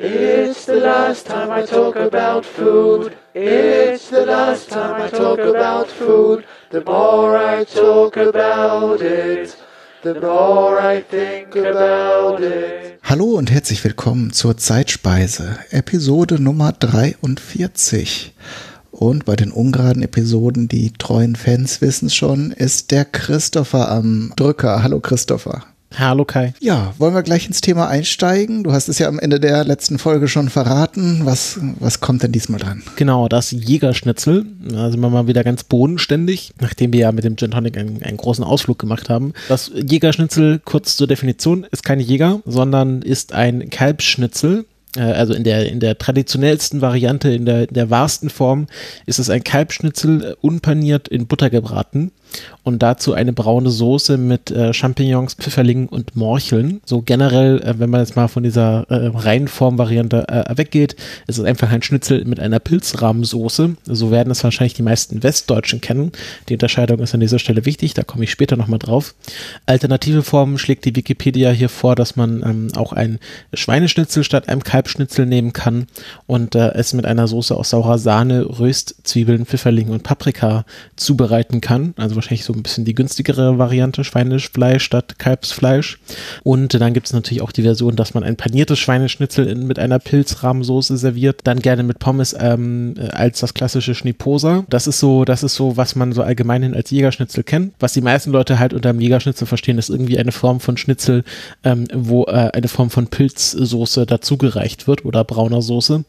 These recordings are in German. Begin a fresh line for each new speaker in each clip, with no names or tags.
It's the last time I talk about food. It's the last time I talk about food. The more I talk about it, the more I think about it.
Hallo und herzlich willkommen zur Zeitspeise, Episode Nummer 43. Und bei den ungeraden Episoden, die treuen Fans wissen schon, ist der Christopher am Drücker. Hallo Christopher.
Hallo Kai.
Ja, wollen wir gleich ins Thema einsteigen? Du hast es ja am Ende der letzten Folge schon verraten. Was, was kommt denn diesmal dran?
Genau, das Jägerschnitzel. Da sind wir mal wieder ganz bodenständig, nachdem wir ja mit dem Gin Tonic einen, einen großen Ausflug gemacht haben. Das Jägerschnitzel, kurz zur Definition, ist kein Jäger, sondern ist ein Kalbsschnitzel äh, also in der, in der traditionellsten Variante, in der, in der wahrsten Form, ist es ein Kalbschnitzel äh, unpaniert in Butter gebraten und dazu eine braune Soße mit äh, Champignons, Pfifferlingen und Morcheln. So generell, äh, wenn man jetzt mal von dieser äh, Reihenform-Variante äh, weggeht, ist es einfach ein Schnitzel mit einer Pilzrahmsoße. So werden es wahrscheinlich die meisten Westdeutschen kennen. Die Unterscheidung ist an dieser Stelle wichtig, da komme ich später nochmal drauf. Alternative Formen schlägt die Wikipedia hier vor, dass man ähm, auch ein Schweineschnitzel statt einem Kalbschnitzel nehmen kann und äh, es mit einer Soße aus saurer Sahne, Röstzwiebeln, Pfifferlingen und Paprika zubereiten kann. Also wahrscheinlich so ein bisschen die günstigere Variante, Schweinefleisch statt Kalbsfleisch. Und dann gibt es natürlich auch die Version, dass man ein paniertes Schweineschnitzel in, mit einer Pilzrahmsoße serviert, dann gerne mit Pommes ähm, als das klassische Schniposa. Das ist so, das ist so, was man so allgemein als Jägerschnitzel kennt. Was die meisten Leute halt unter dem Jägerschnitzel verstehen, ist irgendwie eine Form von Schnitzel, ähm, wo äh, eine Form von Pilzsoße dazugereicht wird oder brauner Soße.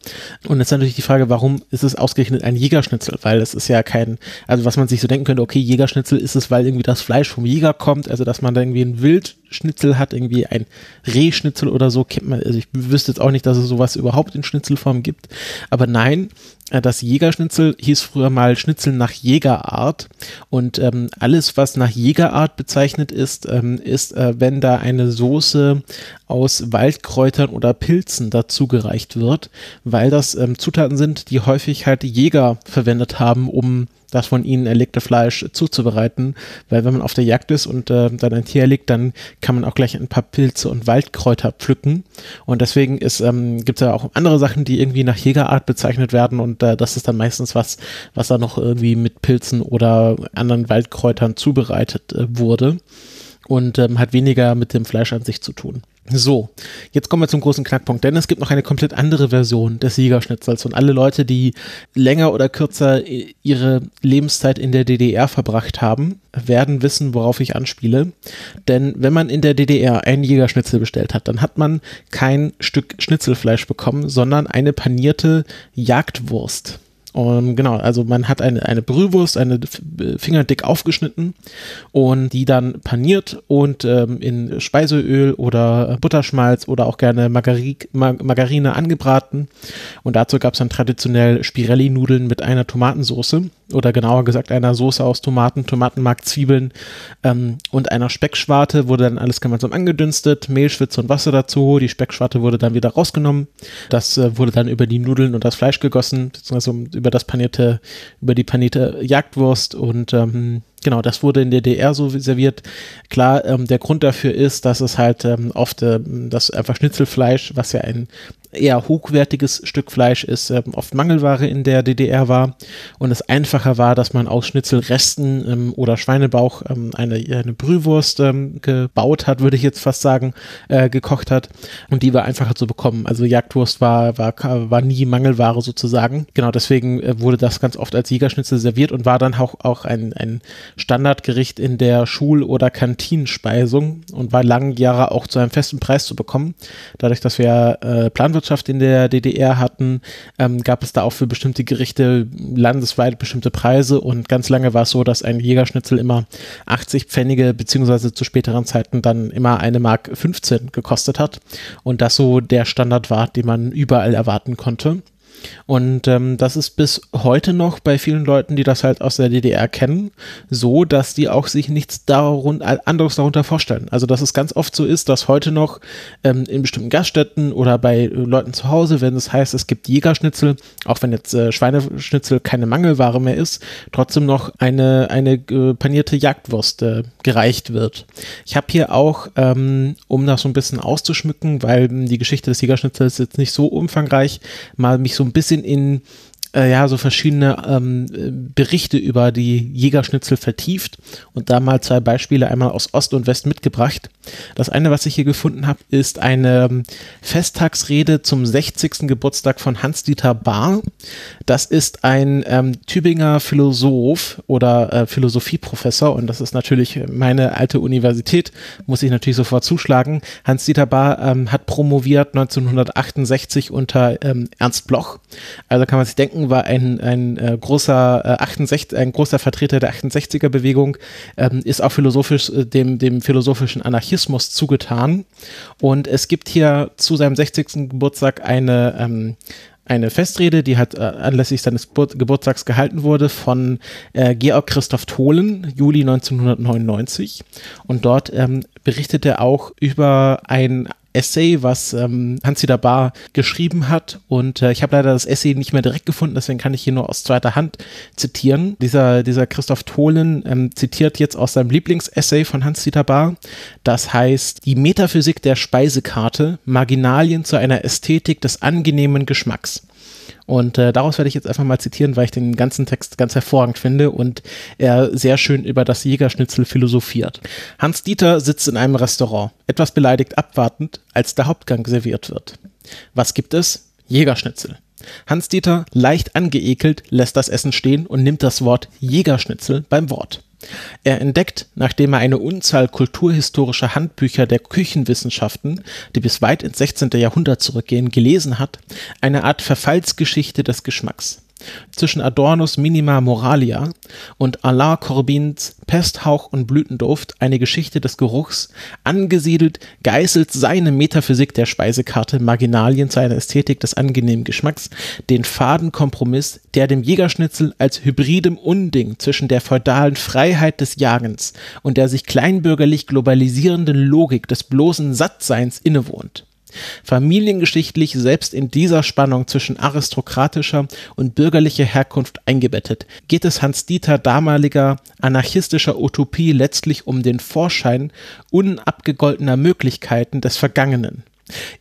Und jetzt natürlich die Frage, warum ist es ausgerechnet ein Jägerschnitzel? Weil es ist ja kein, also was man sich so denken könnte, okay, Jägerschnitzel Schnitzel ist es, weil irgendwie das Fleisch vom Jäger kommt, also dass man da irgendwie ein Wildschnitzel hat, irgendwie ein Rehschnitzel oder so, kennt man, also ich wüsste jetzt auch nicht, dass es sowas überhaupt in Schnitzelform gibt, aber nein, das Jägerschnitzel hieß früher mal Schnitzel nach Jägerart. Und ähm, alles, was nach Jägerart bezeichnet ist, ähm, ist, äh, wenn da eine Soße aus Waldkräutern oder Pilzen dazugereicht wird, weil das ähm, Zutaten sind, die häufig halt Jäger verwendet haben, um das von ihnen erlegte Fleisch zuzubereiten, weil wenn man auf der Jagd ist und äh, dann ein Tier erlegt, dann kann man auch gleich ein paar Pilze und Waldkräuter pflücken. Und deswegen ist ähm, gibt es ja auch andere Sachen, die irgendwie nach Jägerart bezeichnet werden. Und äh, das ist dann meistens was, was da noch irgendwie mit Pilzen oder anderen Waldkräutern zubereitet äh, wurde und ähm, hat weniger mit dem Fleisch an sich zu tun. So, jetzt kommen wir zum großen Knackpunkt, denn es gibt noch eine komplett andere Version des Siegerschnitzels und alle Leute, die länger oder kürzer ihre Lebenszeit in der DDR verbracht haben, werden wissen, worauf ich anspiele. Denn wenn man in der DDR einen Jägerschnitzel bestellt hat, dann hat man kein Stück Schnitzelfleisch bekommen, sondern eine panierte Jagdwurst. Und genau, also man hat eine, eine Brühwurst, eine fingerdick aufgeschnitten und die dann paniert und ähm, in Speiseöl oder Butterschmalz oder auch gerne Margari Margarine angebraten. Und dazu gab es dann traditionell Spirelli-Nudeln mit einer Tomatensauce oder genauer gesagt einer Soße aus Tomaten, Tomatenmark, Zwiebeln ähm, und einer Speckschwarte wurde dann alles gemeinsam angedünstet, Mehl, Schwitze und Wasser dazu. Die Speckschwarte wurde dann wieder rausgenommen. Das äh, wurde dann über die Nudeln und das Fleisch gegossen, beziehungsweise über das panierte, über die panierte Jagdwurst und ähm, Genau, das wurde in der DDR so serviert. Klar, ähm, der Grund dafür ist, dass es halt ähm, oft ähm, das einfach Schnitzelfleisch, was ja ein eher hochwertiges Stück Fleisch ist, ähm, oft Mangelware in der DDR war und es einfacher war, dass man aus Schnitzelresten ähm, oder Schweinebauch ähm, eine, eine Brühwurst ähm, gebaut hat, würde ich jetzt fast sagen, äh, gekocht hat und die war einfacher zu bekommen. Also Jagdwurst war, war, war nie Mangelware sozusagen. Genau, deswegen äh, wurde das ganz oft als Jägerschnitzel serviert und war dann auch, auch ein, ein Standardgericht in der Schul- oder Kantinenspeisung und war lange Jahre auch zu einem festen Preis zu bekommen. Dadurch, dass wir äh, Planwirtschaft Landwirtschaft in der DDR hatten, ähm, gab es da auch für bestimmte Gerichte landesweit bestimmte Preise und ganz lange war es so, dass ein Jägerschnitzel immer 80 Pfennige beziehungsweise zu späteren Zeiten dann immer eine Mark 15 gekostet hat und das so der Standard war, den man überall erwarten konnte. Und ähm, das ist bis heute noch bei vielen Leuten, die das halt aus der DDR kennen, so, dass die auch sich nichts darunter, anderes darunter vorstellen. Also dass es ganz oft so ist, dass heute noch ähm, in bestimmten Gaststätten oder bei Leuten zu Hause, wenn es heißt, es gibt Jägerschnitzel, auch wenn jetzt äh, Schweineschnitzel keine Mangelware mehr ist, trotzdem noch eine, eine äh, panierte Jagdwurst äh, gereicht wird. Ich habe hier auch, ähm, um das so ein bisschen auszuschmücken, weil die Geschichte des Jägerschnitzels jetzt nicht so umfangreich, mal mich so ein bisschen in äh, ja, so verschiedene ähm, Berichte über die Jägerschnitzel vertieft und da mal zwei Beispiele einmal aus Ost und West mitgebracht. Das eine, was ich hier gefunden habe, ist eine ähm, Festtagsrede zum 60. Geburtstag von Hans-Dieter Bahr. Das ist ein ähm, Tübinger Philosoph oder äh, Philosophieprofessor und das ist natürlich meine alte Universität, muss ich natürlich sofort zuschlagen. Hans-Dieter Bahr ähm, hat promoviert 1968 unter ähm, Ernst Bloch. Also kann man sich denken, war ein, ein äh, großer äh, 68, ein großer Vertreter der 68er Bewegung, ähm, ist auch philosophisch äh, dem, dem philosophischen Anarchismus zugetan. Und es gibt hier zu seinem 60. Geburtstag eine, ähm, eine Festrede, die halt äh, anlässlich seines Geburtstags gehalten wurde von äh, Georg Christoph Tholen, Juli 1999. Und dort ähm, berichtet er auch über ein Essay, was ähm, Hans-Dieter Bar geschrieben hat. Und äh, ich habe leider das Essay nicht mehr direkt gefunden, deswegen kann ich hier nur aus zweiter Hand zitieren. Dieser, dieser Christoph Tholen ähm, zitiert jetzt aus seinem Lieblingsessay von Hans-Dieter Bar. Das heißt, die Metaphysik der Speisekarte, Marginalien zu einer Ästhetik des angenehmen Geschmacks. Und äh, daraus werde ich jetzt einfach mal zitieren, weil ich den ganzen Text ganz hervorragend finde und er sehr schön über das Jägerschnitzel philosophiert. Hans Dieter sitzt in einem Restaurant, etwas beleidigt abwartend, als der Hauptgang serviert wird. Was gibt es? Jägerschnitzel. Hans-Dieter, leicht angeekelt, lässt das Essen stehen und nimmt das Wort Jägerschnitzel beim Wort. Er entdeckt, nachdem er eine Unzahl kulturhistorischer Handbücher der Küchenwissenschaften, die bis weit ins 16. Jahrhundert zurückgehen, gelesen hat, eine Art Verfallsgeschichte des Geschmacks zwischen Adornos Minima Moralia und Alain Corbins Pesthauch und Blütenduft eine Geschichte des Geruchs, angesiedelt geißelt seine Metaphysik der Speisekarte Marginalien zu einer Ästhetik des angenehmen Geschmacks, den faden Kompromiss, der dem Jägerschnitzel als hybridem Unding zwischen der feudalen Freiheit des Jagens und der sich kleinbürgerlich globalisierenden Logik des bloßen Sattseins innewohnt. Familiengeschichtlich selbst in dieser Spannung zwischen aristokratischer und bürgerlicher Herkunft eingebettet, geht es Hans Dieter damaliger anarchistischer Utopie letztlich um den Vorschein unabgegoltener Möglichkeiten des Vergangenen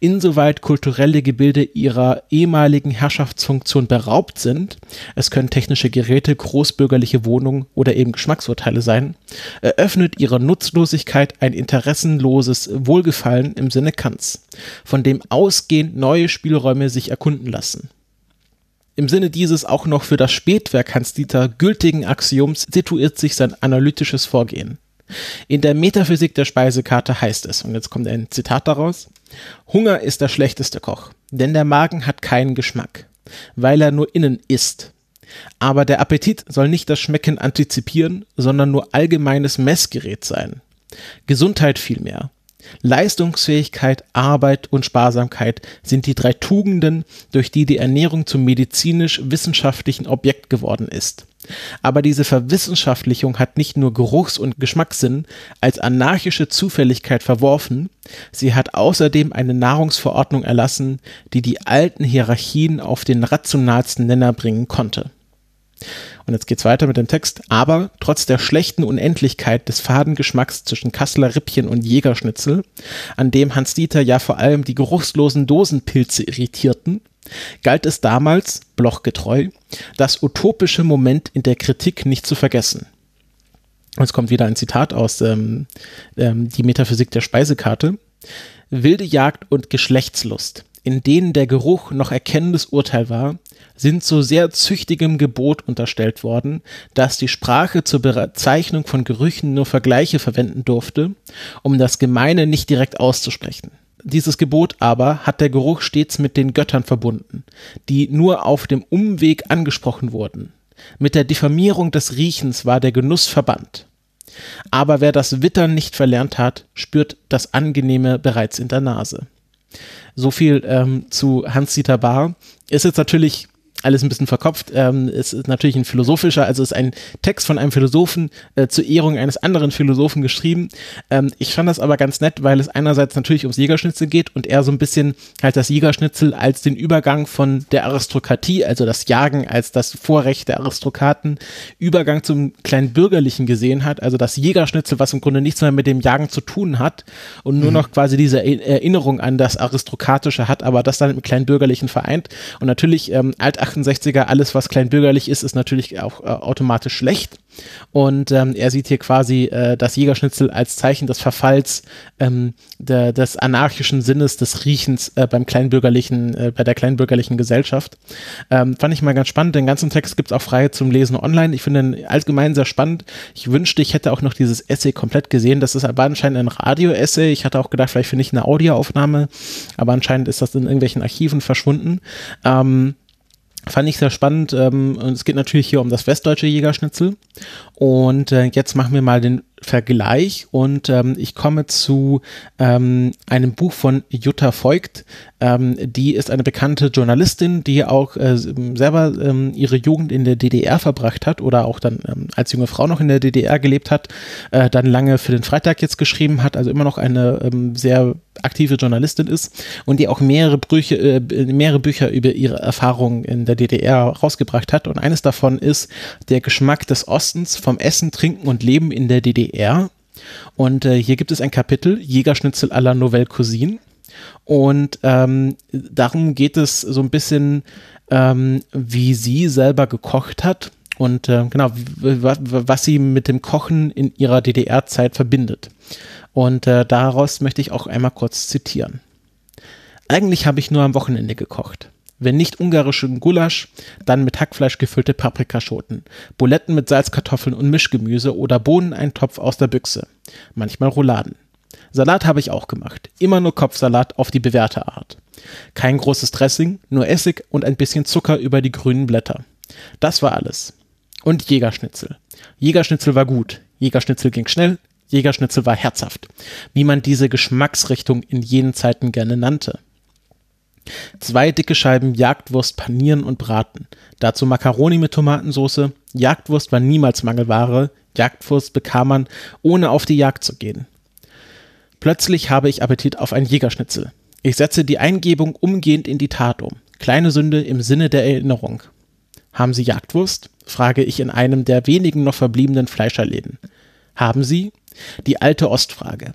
Insoweit kulturelle Gebilde ihrer ehemaligen Herrschaftsfunktion beraubt sind, es können technische Geräte, großbürgerliche Wohnungen oder eben Geschmacksurteile sein, eröffnet ihre Nutzlosigkeit ein interessenloses Wohlgefallen im Sinne Kants, von dem ausgehend neue Spielräume sich erkunden lassen im Sinne dieses auch noch für das Spätwerk Hans-Dieter gültigen Axioms situiert sich sein analytisches Vorgehen. In der Metaphysik der Speisekarte heißt es, und jetzt kommt ein Zitat daraus, Hunger ist der schlechteste Koch, denn der Magen hat keinen Geschmack, weil er nur innen ist. Aber der Appetit soll nicht das Schmecken antizipieren, sondern nur allgemeines Messgerät sein. Gesundheit vielmehr. Leistungsfähigkeit, Arbeit und Sparsamkeit sind die drei Tugenden, durch die die Ernährung zum medizinisch-wissenschaftlichen Objekt geworden ist. Aber diese Verwissenschaftlichung hat nicht nur Geruchs- und Geschmackssinn als anarchische Zufälligkeit verworfen, sie hat außerdem eine Nahrungsverordnung erlassen, die die alten Hierarchien auf den rationalsten Nenner bringen konnte. Und jetzt geht's weiter mit dem Text. Aber trotz der schlechten Unendlichkeit des faden Geschmacks zwischen Kasseler Rippchen und Jägerschnitzel, an dem Hans Dieter ja vor allem die geruchslosen Dosenpilze irritierten, galt es damals, blochgetreu, das utopische Moment in der Kritik nicht zu vergessen. Jetzt kommt wieder ein Zitat aus ähm, ähm, Die Metaphysik der Speisekarte. Wilde Jagd und Geschlechtslust, in denen der Geruch noch erkennendes Urteil war, sind so sehr züchtigem Gebot unterstellt worden, dass die Sprache zur Bezeichnung von Gerüchen nur Vergleiche verwenden durfte, um das Gemeine nicht direkt auszusprechen. Dieses Gebot aber hat der Geruch stets mit den Göttern verbunden, die nur auf dem Umweg angesprochen wurden. Mit der Diffamierung des Riechens war der Genuss verbannt. Aber wer das Wittern nicht verlernt hat, spürt das Angenehme bereits in der Nase. So viel ähm, zu Hans-Dieter Bahr. Ist jetzt natürlich alles ein bisschen verkopft. Ähm, es ist natürlich ein philosophischer, also ist ein Text von einem Philosophen äh, zur Ehrung eines anderen Philosophen geschrieben. Ähm, ich fand das aber ganz nett, weil es einerseits natürlich ums Jägerschnitzel geht und er so ein bisschen halt das Jägerschnitzel als den Übergang von der Aristokratie, also das Jagen als das Vorrecht der Aristokraten, Übergang zum kleinen Bürgerlichen gesehen hat, also das Jägerschnitzel, was im Grunde nichts mehr mit dem Jagen zu tun hat und nur mhm. noch quasi diese Erinnerung an das Aristokratische hat, aber das dann im kleinen Bürgerlichen vereint. Und natürlich ähm, alt 68er, alles was kleinbürgerlich ist, ist natürlich auch äh, automatisch schlecht. Und ähm, er sieht hier quasi äh, das Jägerschnitzel als Zeichen des Verfalls ähm, der, des anarchischen Sinnes des Riechens äh, beim kleinbürgerlichen, äh, bei der kleinbürgerlichen Gesellschaft. Ähm, fand ich mal ganz spannend. Den ganzen Text gibt es auch frei zum Lesen online. Ich finde ihn allgemein sehr spannend. Ich wünschte, ich hätte auch noch dieses Essay komplett gesehen. Das ist aber anscheinend ein Radio-Essay. Ich hatte auch gedacht, vielleicht finde ich eine Audioaufnahme, aber anscheinend ist das in irgendwelchen Archiven verschwunden. Ähm, Fand ich sehr spannend. Ähm, es geht natürlich hier um das westdeutsche Jägerschnitzel. Und äh, jetzt machen wir mal den Vergleich und ähm, ich komme zu ähm, einem Buch von Jutta Voigt. Ähm, die ist eine bekannte Journalistin, die auch äh, selber ähm, ihre Jugend in der DDR verbracht hat oder auch dann ähm, als junge Frau noch in der DDR gelebt hat, äh, dann lange für den Freitag jetzt geschrieben hat, also immer noch eine ähm, sehr aktive Journalistin ist und die auch mehrere, Brüche, äh, mehrere Bücher über ihre Erfahrungen in der DDR rausgebracht hat. Und eines davon ist Der Geschmack des Ostens vom Essen, Trinken und Leben in der DDR DDR. Und äh, hier gibt es ein Kapitel, Jägerschnitzel à la Nouvelle Cuisine. Und ähm, darum geht es so ein bisschen, ähm, wie sie selber gekocht hat und äh, genau, was sie mit dem Kochen in ihrer DDR-Zeit verbindet. Und äh, daraus möchte ich auch einmal kurz zitieren. Eigentlich habe ich nur am Wochenende gekocht. Wenn nicht ungarischen Gulasch, dann mit Hackfleisch gefüllte Paprikaschoten, Buletten mit Salzkartoffeln und Mischgemüse oder Bohneneintopf aus der Büchse. Manchmal Rouladen. Salat habe ich auch gemacht. Immer nur Kopfsalat auf die bewährte Art. Kein großes Dressing, nur Essig und ein bisschen Zucker über die grünen Blätter. Das war alles. Und Jägerschnitzel. Jägerschnitzel war gut. Jägerschnitzel ging schnell. Jägerschnitzel war herzhaft. Wie man diese Geschmacksrichtung in jenen Zeiten gerne nannte. Zwei dicke Scheiben Jagdwurst panieren und braten. Dazu Macaroni mit Tomatensauce. Jagdwurst war niemals Mangelware. Jagdwurst bekam man, ohne auf die Jagd zu gehen. Plötzlich habe ich Appetit auf ein Jägerschnitzel. Ich setze die Eingebung umgehend in die Tat um. Kleine Sünde im Sinne der Erinnerung. Haben Sie Jagdwurst? frage ich in einem der wenigen noch verbliebenen Fleischerläden. Haben Sie? Die alte Ostfrage.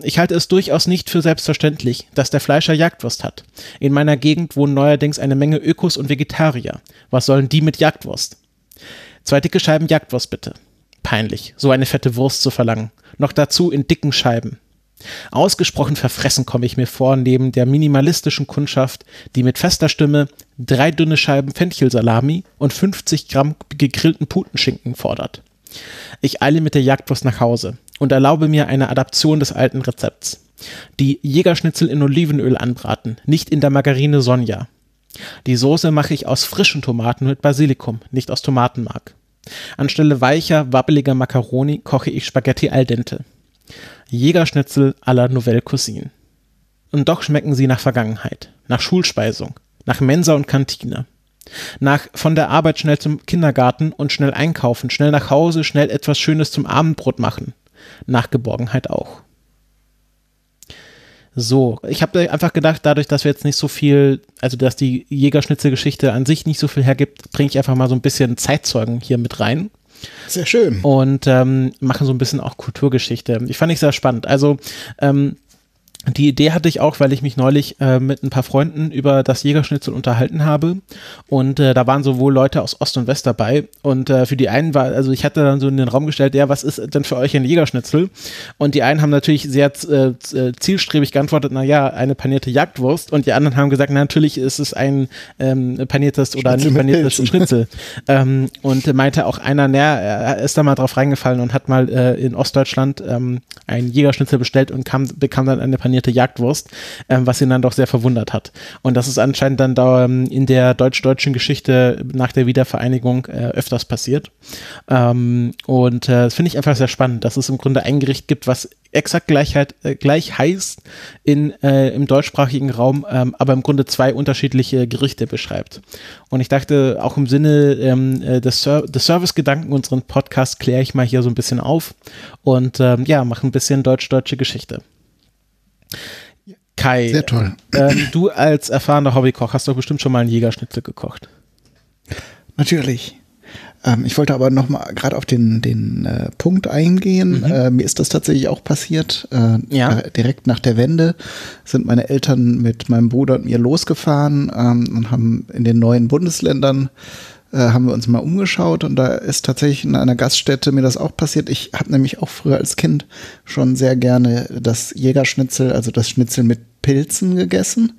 Ich halte es durchaus nicht für selbstverständlich, dass der Fleischer Jagdwurst hat. In meiner Gegend wohnen neuerdings eine Menge Ökos und Vegetarier. Was sollen die mit Jagdwurst? Zwei dicke Scheiben Jagdwurst bitte. Peinlich, so eine fette Wurst zu verlangen. Noch dazu in dicken Scheiben. Ausgesprochen verfressen komme ich mir vor neben der minimalistischen Kundschaft, die mit fester Stimme drei dünne Scheiben Fenchelsalami und 50 Gramm gegrillten Putenschinken fordert. Ich eile mit der Jagdwurst nach Hause und erlaube mir eine Adaption des alten Rezepts. Die Jägerschnitzel in Olivenöl anbraten, nicht in der Margarine Sonja. Die Soße mache ich aus frischen Tomaten mit Basilikum, nicht aus Tomatenmark. Anstelle weicher, wabbeliger Macaroni koche ich Spaghetti al dente. Jägerschnitzel à la Nouvelle Cuisine. Und doch schmecken sie nach Vergangenheit, nach Schulspeisung, nach Mensa und Kantine. Nach von der Arbeit schnell zum Kindergarten und schnell einkaufen, schnell nach Hause, schnell etwas Schönes zum Abendbrot machen nach Geborgenheit auch. So, ich habe einfach gedacht, dadurch, dass wir jetzt nicht so viel, also dass die Jägerschnitzelgeschichte an sich nicht so viel hergibt, bringe ich einfach mal so ein bisschen Zeitzeugen hier mit rein.
Sehr schön.
Und ähm, machen so ein bisschen auch Kulturgeschichte. Ich fand ich sehr spannend. Also ähm, die Idee hatte ich auch, weil ich mich neulich äh, mit ein paar Freunden über das Jägerschnitzel unterhalten habe. Und äh, da waren sowohl Leute aus Ost und West dabei. Und äh, für die einen war, also ich hatte dann so in den Raum gestellt, ja, was ist denn für euch ein Jägerschnitzel? Und die einen haben natürlich sehr äh, äh, zielstrebig geantwortet, na ja, eine panierte Jagdwurst. Und die anderen haben gesagt, na, natürlich ist es ein ähm, paniertes oder nicht paniertes Schnitzel. ähm, und meinte auch einer, na, er ist da mal drauf reingefallen und hat mal äh, in Ostdeutschland ähm, ein Jägerschnitzel bestellt und kam, bekam dann eine panierte panierte Jagdwurst, ähm, was ihn dann doch sehr verwundert hat. Und das ist anscheinend dann da ähm, in der deutsch-deutschen Geschichte nach der Wiedervereinigung äh, öfters passiert. Ähm, und äh, das finde ich einfach sehr spannend, dass es im Grunde ein Gericht gibt, was exakt Gleichheit, äh, gleich heißt in, äh, im deutschsprachigen Raum, ähm, aber im Grunde zwei unterschiedliche Gerichte beschreibt. Und ich dachte, auch im Sinne ähm, äh, des, Ser des Service-Gedanken unseren Podcast kläre ich mal hier so ein bisschen auf und ähm, ja, mache ein bisschen deutsch-deutsche Geschichte. Kai,
Sehr toll.
Ähm, du als erfahrener Hobbykoch hast doch bestimmt schon mal einen Jägerschnitzel gekocht.
Natürlich. Ähm, ich wollte aber noch mal gerade auf den, den äh, Punkt eingehen. Mhm. Äh, mir ist das tatsächlich auch passiert. Äh, ja. Direkt nach der Wende sind meine Eltern mit meinem Bruder und mir losgefahren ähm, und haben in den neuen Bundesländern äh, haben wir uns mal umgeschaut und da ist tatsächlich in einer Gaststätte mir das auch passiert. Ich habe nämlich auch früher als Kind schon sehr gerne das Jägerschnitzel, also das Schnitzel mit Pilzen gegessen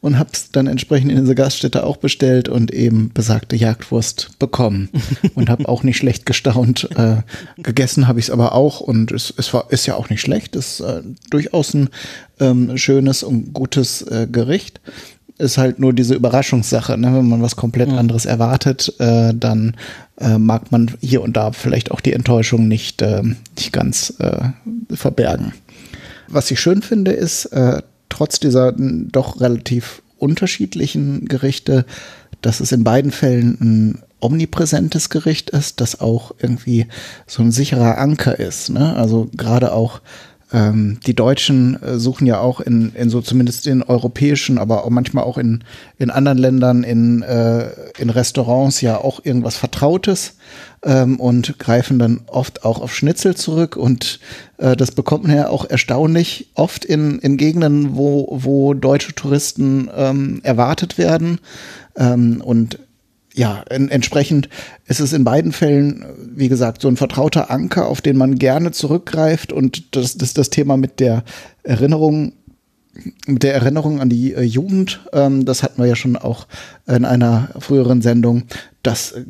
und habe es dann entsprechend in diese Gaststätte auch bestellt und eben besagte Jagdwurst bekommen und habe auch nicht schlecht gestaunt. Äh, gegessen habe ich es aber auch und es, es war, ist ja auch nicht schlecht. Es ist äh, durchaus ein ähm, schönes und gutes äh, Gericht. Ist halt nur diese Überraschungssache, ne? wenn man was komplett mhm. anderes erwartet, äh, dann äh, mag man hier und da vielleicht auch die Enttäuschung nicht, äh, nicht ganz verbergen. Was ich schön finde, ist, trotz dieser doch relativ unterschiedlichen Gerichte, dass es in beiden Fällen ein omnipräsentes Gericht ist, das auch irgendwie so ein sicherer Anker ist. Ne? Also gerade auch ähm, die Deutschen äh, suchen ja auch in, in so zumindest in europäischen, aber auch manchmal auch in, in anderen Ländern, in, äh, in Restaurants ja auch irgendwas Vertrautes ähm, und greifen dann oft auch auf Schnitzel zurück. Und äh, das bekommt man ja auch erstaunlich oft in, in Gegenden, wo, wo deutsche Touristen ähm, erwartet werden. Ähm, und ja, en entsprechend ist es in beiden Fällen, wie gesagt, so ein vertrauter Anker, auf den man gerne zurückgreift. Und das, das ist das Thema mit der Erinnerung, mit der Erinnerung an die äh, Jugend. Ähm, das hatten wir ja schon auch in einer früheren Sendung. Das äh,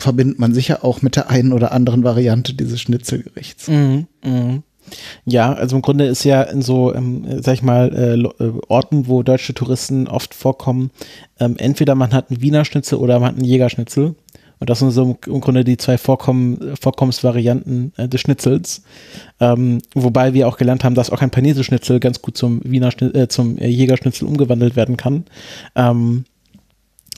verbindet man sicher auch mit der einen oder anderen Variante dieses Schnitzelgerichts.
Mhm, mh. Ja, also im Grunde ist ja in so, ähm, sag ich mal, äh, äh, Orten, wo deutsche Touristen oft vorkommen, ähm, entweder man hat einen Wiener Schnitzel oder man hat einen Jägerschnitzel. Und das sind so im Grunde die zwei Vorkommen, Vorkommensvarianten äh, des Schnitzels. Ähm, wobei wir auch gelernt haben, dass auch ein Panese-Schnitzel ganz gut zum Wiener äh, zum Jägerschnitzel umgewandelt werden kann. Ähm,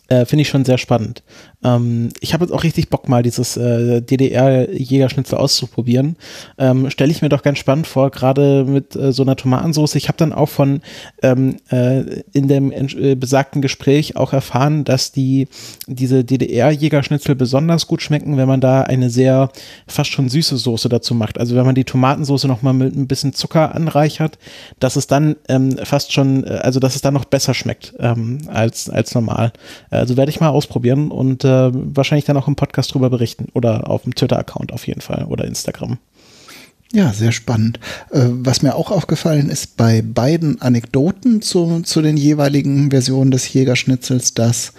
äh, Finde ich schon sehr spannend. Ähm, ich habe jetzt auch richtig Bock, mal dieses äh, DDR-Jägerschnitzel auszuprobieren. Ähm, Stelle ich mir doch ganz spannend vor, gerade mit äh, so einer Tomatensauce. Ich habe dann auch von ähm, äh, in dem äh, besagten Gespräch auch erfahren, dass die diese DDR-Jägerschnitzel besonders gut schmecken, wenn man da eine sehr fast schon süße Soße dazu macht. Also wenn man die Tomatensauce nochmal mit ein bisschen Zucker anreichert, dass es dann ähm, fast schon, äh, also dass es dann noch besser schmeckt ähm, als, als normal. Also werde ich mal ausprobieren und äh, wahrscheinlich dann auch im Podcast drüber berichten oder auf dem Twitter-Account auf jeden Fall oder Instagram.
Ja, sehr spannend. Äh, was mir auch aufgefallen ist bei beiden Anekdoten zu, zu den jeweiligen Versionen des Jägerschnitzels, dass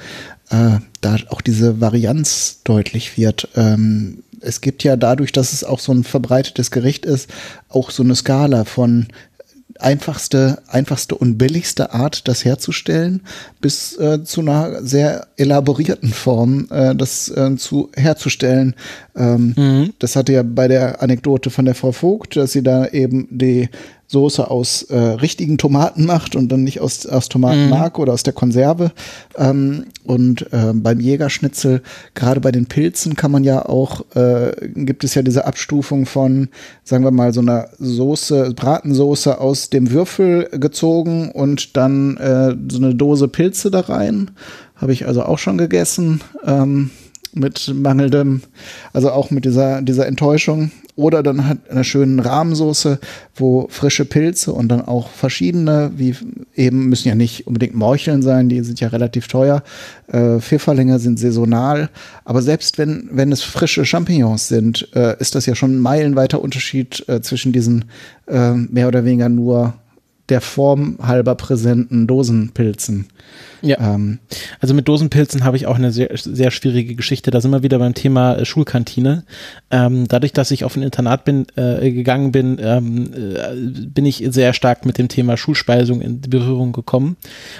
äh, da auch diese Varianz deutlich wird. Ähm, es gibt ja dadurch, dass es auch so ein verbreitetes Gericht ist, auch so eine Skala von einfachste, einfachste und billigste Art, das herzustellen, bis äh, zu einer sehr elaborierten Form, äh, das äh, zu herzustellen. Ähm, mhm. Das hatte ja bei der Anekdote von der Frau Vogt, dass sie da eben die Soße aus äh, richtigen Tomaten macht und dann nicht aus, aus Tomatenmark mhm. oder aus der Konserve. Ähm, und äh, beim Jägerschnitzel, gerade bei den Pilzen kann man ja auch, äh, gibt es ja diese Abstufung von, sagen wir mal, so einer Soße, Bratensoße aus dem Würfel gezogen und dann äh, so eine Dose Pilze da rein. Habe ich also auch schon gegessen. Ähm, mit mangelndem, also auch mit dieser, dieser Enttäuschung. Oder dann halt eine schöne Rahmensoße, wo frische Pilze und dann auch verschiedene, wie eben müssen ja nicht unbedingt Morcheln sein, die sind ja relativ teuer. Äh, Pfifferlinge sind saisonal. Aber selbst wenn, wenn es frische Champignons sind, äh, ist das ja schon ein meilenweiter Unterschied äh, zwischen diesen äh, mehr oder weniger nur der Form halber präsenten Dosenpilzen.
Ja. Ähm, also mit Dosenpilzen habe ich auch eine sehr, sehr schwierige Geschichte. Da sind wir wieder beim Thema äh, Schulkantine. Ähm, dadurch, dass ich auf ein Internat bin, äh, gegangen bin, ähm, äh, bin ich sehr stark mit dem Thema Schulspeisung in Berührung gekommen.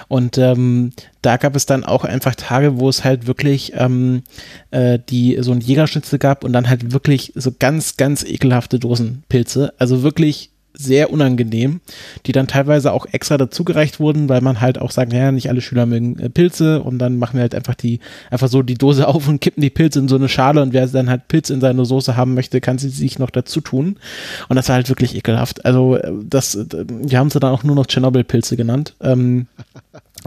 Und ähm, da gab es dann auch einfach Tage, wo es halt wirklich ähm, äh, die so ein Jägerschnitzel gab und dann halt wirklich so ganz, ganz ekelhafte Dosenpilze. Also wirklich sehr unangenehm, die dann teilweise auch extra dazugereicht wurden, weil man halt auch sagt, naja, nicht alle Schüler mögen äh, Pilze und dann machen wir halt einfach die, einfach so die Dose auf und kippen die Pilze in so eine Schale und wer dann halt Pilz in seine Soße haben möchte, kann sie sich noch dazu tun. Und das war halt wirklich ekelhaft. Also äh, das, äh, wir haben sie dann auch nur noch Tschernobyl-Pilze genannt. Ähm,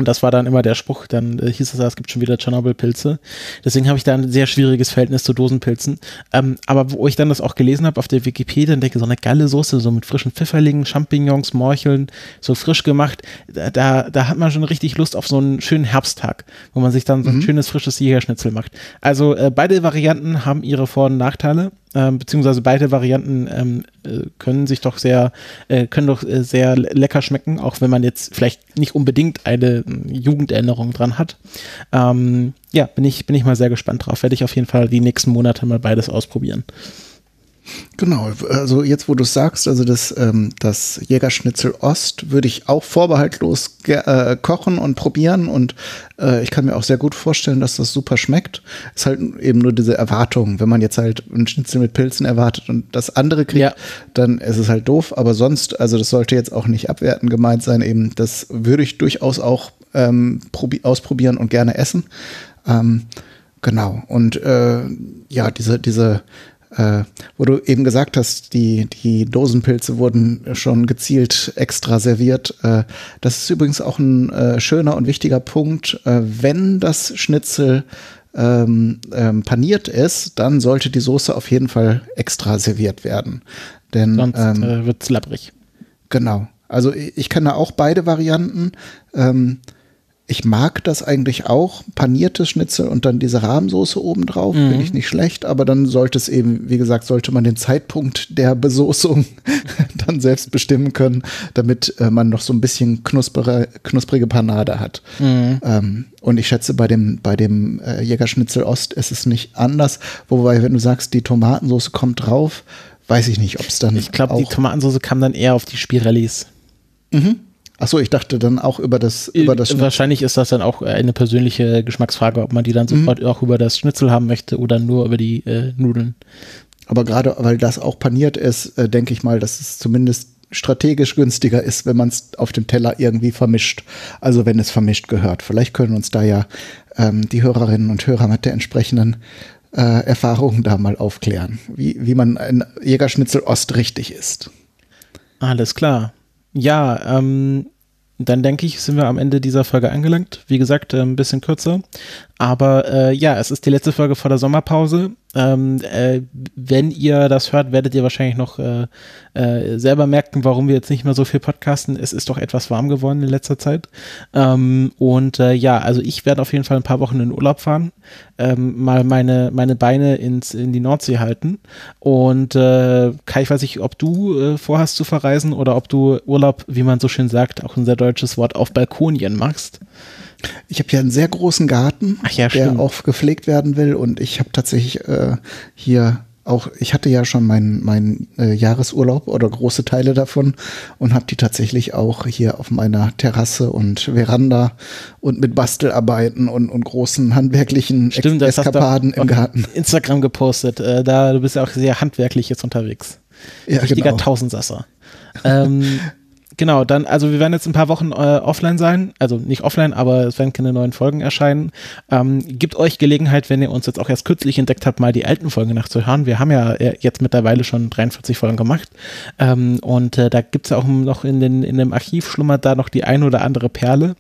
und das war dann immer der Spruch, dann äh, hieß es, es gibt schon wieder Tschernobyl-Pilze. Deswegen habe ich da ein sehr schwieriges Verhältnis zu Dosenpilzen. Ähm, aber wo ich dann das auch gelesen habe auf der Wikipedia, dann denke so eine geile Soße, so mit frischen Pfifferlingen, Champignons, Morcheln, so frisch gemacht, da, da hat man schon richtig Lust auf so einen schönen Herbsttag, wo man sich dann so ein mhm. schönes, frisches Jägerschnitzel macht. Also äh, beide Varianten haben ihre Vor- und Nachteile ähm, beziehungsweise beide Varianten ähm, äh, können sich doch sehr, äh, können doch äh, sehr lecker schmecken, auch wenn man jetzt vielleicht nicht unbedingt eine äh, Jugenderinnerung dran hat. Ähm, ja, bin ich, bin ich mal sehr gespannt drauf. Werde ich auf jeden Fall die nächsten Monate mal beides ausprobieren.
Genau, also jetzt, wo du es sagst, also das, ähm, das Jägerschnitzel Ost würde ich auch vorbehaltlos äh, kochen und probieren und äh, ich kann mir auch sehr gut vorstellen, dass das super schmeckt. Ist halt eben nur diese Erwartung. Wenn man jetzt halt ein Schnitzel mit Pilzen erwartet und das andere kriegt, ja. dann ist es halt doof. Aber sonst, also das sollte jetzt auch nicht abwertend gemeint sein. Eben, das würde ich durchaus auch ähm, ausprobieren und gerne essen. Ähm, genau. Und äh, ja, diese, diese äh, wo du eben gesagt hast, die, die Dosenpilze wurden schon gezielt extra serviert. Äh, das ist übrigens auch ein äh, schöner und wichtiger Punkt. Äh, wenn das Schnitzel ähm, ähm, paniert ist, dann sollte die Soße auf jeden Fall extra serviert werden. Denn,
Sonst ähm, äh, wird es labbrig.
Genau. Also ich, ich kenne auch beide Varianten. Ähm, ich mag das eigentlich auch, paniertes Schnitzel und dann diese Rahmsoße obendrauf, mhm. finde ich nicht schlecht, aber dann sollte es eben, wie gesagt, sollte man den Zeitpunkt der Besoßung dann selbst bestimmen können, damit äh, man noch so ein bisschen knusprige, knusprige Panade hat. Mhm. Ähm, und ich schätze, bei dem, bei dem äh, Jägerschnitzel Ost ist es nicht anders, wobei, wenn du sagst, die Tomatensoße kommt drauf, weiß ich nicht, ob es dann.
Ich glaube, die Tomatensoße kam dann eher auf die Spirellis.
Mhm. Achso, ich dachte dann auch über das, über das
Schnitzel. Wahrscheinlich ist das dann auch eine persönliche Geschmacksfrage, ob man die dann mhm. sofort auch über das Schnitzel haben möchte oder nur über die äh, Nudeln.
Aber gerade weil das auch paniert ist, äh, denke ich mal, dass es zumindest strategisch günstiger ist, wenn man es auf dem Teller irgendwie vermischt. Also wenn es vermischt gehört. Vielleicht können uns da ja ähm, die Hörerinnen und Hörer mit der entsprechenden äh, Erfahrung da mal aufklären, wie, wie man ein Jägerschnitzel Ost richtig isst.
Alles klar. Ja, ähm, dann denke ich, sind wir am Ende dieser Folge angelangt. Wie gesagt, äh, ein bisschen kürzer. Aber äh, ja, es ist die letzte Folge vor der Sommerpause. Ähm, äh, wenn ihr das hört, werdet ihr wahrscheinlich noch äh, äh, selber merken, warum wir jetzt nicht mehr so viel podcasten. Es ist doch etwas warm geworden in letzter Zeit. Ähm, und äh, ja, also ich werde auf jeden Fall ein paar Wochen in Urlaub fahren, ähm, mal meine, meine Beine ins, in die Nordsee halten. Und äh, Kai, ich weiß nicht, ob du äh, vorhast zu verreisen oder ob du Urlaub, wie man so schön sagt, auch ein sehr deutsches Wort, auf Balkonien machst.
Ich habe ja einen sehr großen Garten,
ja,
der auch gepflegt werden will. Und ich habe tatsächlich äh, hier auch, ich hatte ja schon meinen mein, äh, Jahresurlaub oder große Teile davon und habe die tatsächlich auch hier auf meiner Terrasse und Veranda und mit Bastelarbeiten und, und großen handwerklichen
Stimmt, Ex Eskapaden im Garten. Instagram gepostet. Äh, da du bist ja auch sehr handwerklich jetzt unterwegs. Ja, Richtiger genau. Tausendsasser. ähm, genau, dann, also wir werden jetzt ein paar Wochen äh, offline sein, also nicht offline, aber es werden keine neuen Folgen erscheinen. Ähm, gibt euch Gelegenheit, wenn ihr uns jetzt auch erst kürzlich entdeckt habt, mal die alten Folgen nachzuhören. Wir haben ja äh, jetzt mittlerweile schon 43 Folgen gemacht ähm, und äh, da gibt es ja auch noch in, den, in dem Archiv schlummert da noch die ein oder andere Perle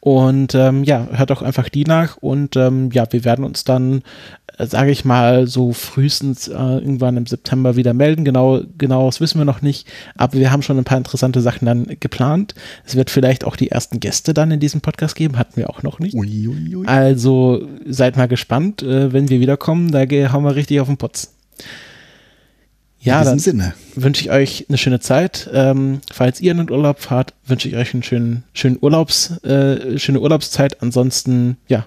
und ähm, ja, hört auch einfach die nach und ähm, ja, wir werden uns dann sage ich mal, so frühestens äh, irgendwann im September wieder melden. Genau, genau, das wissen wir noch nicht. Aber wir haben schon ein paar interessante Sachen dann geplant. Es wird vielleicht auch die ersten Gäste dann in diesem Podcast geben. Hatten wir auch noch nicht. Ui, ui, ui. Also seid mal gespannt, äh, wenn wir wiederkommen. Da hauen wir richtig auf den Putz. Ja,
In
dann
Sinne.
wünsche ich euch eine schöne Zeit. Ähm, falls ihr in den Urlaub fahrt, wünsche ich euch einen schönen, schönen Urlaubs, äh, schöne Urlaubszeit. Ansonsten, ja,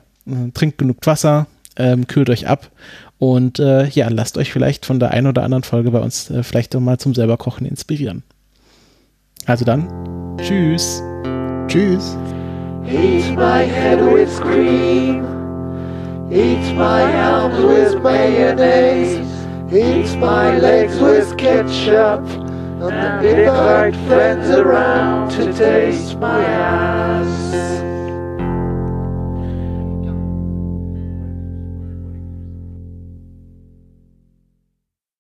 trinkt genug Wasser, ähm, kühlt euch ab und äh, ja, lasst euch vielleicht von der einen oder anderen Folge bei uns äh, vielleicht mal zum selber Kochen inspirieren. Also dann, tschüss.
Tschüss.
Eat my head with cream. Eat my arms with mayonnaise. Eat my legs with ketchup. And invite friends around to taste my ass.